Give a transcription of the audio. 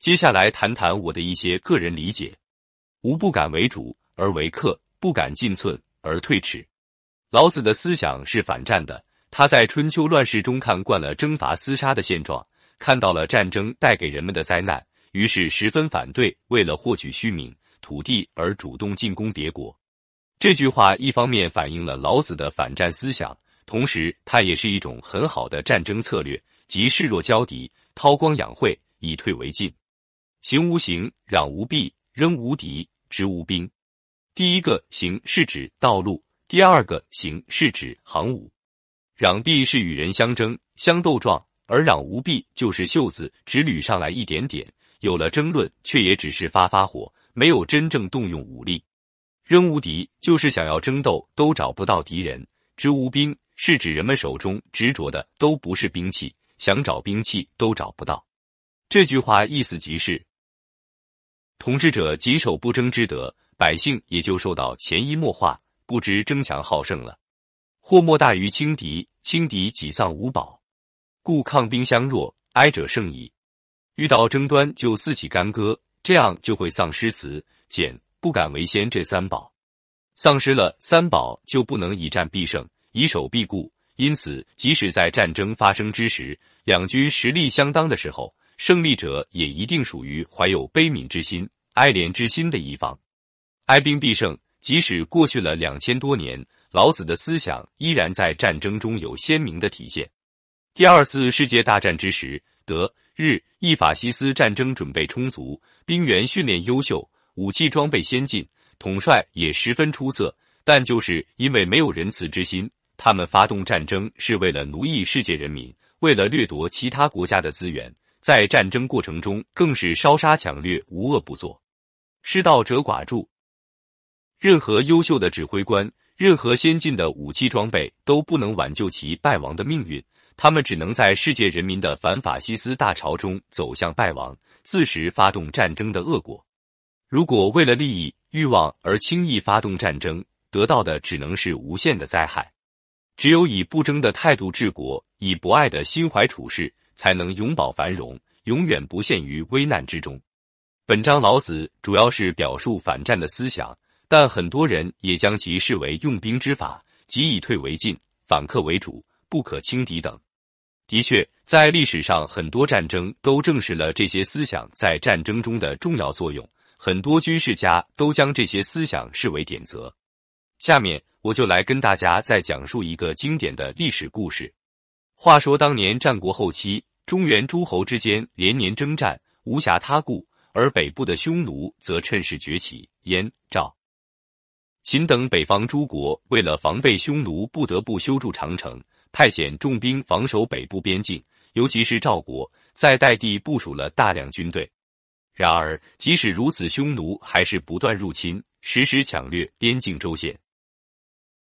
接下来谈谈我的一些个人理解：无不敢为主而为客，不敢进寸而退尺。老子的思想是反战的。他在春秋乱世中看惯了征伐厮杀的现状，看到了战争带给人们的灾难，于是十分反对为了获取虚名、土地而主动进攻别国。这句话一方面反映了老子的反战思想，同时它也是一种很好的战争策略，即示弱交敌，韬光养晦，以退为进。行无形，攘无弊，扔无敌，执无兵。第一个行是指道路，第二个行是指行伍。攘臂是与人相争、相斗状，而攘无弊就是袖子只捋上来一点点，有了争论，却也只是发发火，没有真正动用武力。扔无敌就是想要争斗都找不到敌人。执无兵是指人们手中执着的都不是兵器，想找兵器都找不到。这句话意思即是，统治者谨守不争之德，百姓也就受到潜移默化，不知争强好胜了。祸莫大于轻敌，轻敌己丧无宝，故抗兵相弱，哀者胜矣。遇到争端就四起干戈，这样就会丧失慈俭不敢为先这三宝，丧失了三宝就不能以战必胜，以守必固。因此，即使在战争发生之时，两军实力相当的时候，胜利者也一定属于怀有悲悯之心、哀怜之心的一方。哀兵必胜，即使过去了两千多年。老子的思想依然在战争中有鲜明的体现。第二次世界大战之时，德、日、意法西斯战争准备充足，兵员训练优秀，武器装备先进，统帅也十分出色。但就是因为没有仁慈之心，他们发动战争是为了奴役世界人民，为了掠夺其他国家的资源，在战争过程中更是烧杀抢掠，无恶不作。失道者寡助。任何优秀的指挥官。任何先进的武器装备都不能挽救其败亡的命运，他们只能在世界人民的反法西斯大潮中走向败亡，自食发动战争的恶果。如果为了利益、欲望而轻易发动战争，得到的只能是无限的灾害。只有以不争的态度治国，以博爱的心怀处事，才能永保繁荣，永远不陷于危难之中。本章老子主要是表述反战的思想。但很多人也将其视为用兵之法，即以退为进、反客为主、不可轻敌等。的确，在历史上很多战争都证实了这些思想在战争中的重要作用，很多军事家都将这些思想视为典则。下面我就来跟大家再讲述一个经典的历史故事。话说当年战国后期，中原诸侯之间连年征战，无暇他顾，而北部的匈奴则趁势崛起，燕、赵。秦等北方诸国为了防备匈奴，不得不修筑长城，派遣重兵防守北部边境。尤其是赵国，在代地部署了大量军队。然而，即使如此，匈奴还是不断入侵，时时抢掠边境州县。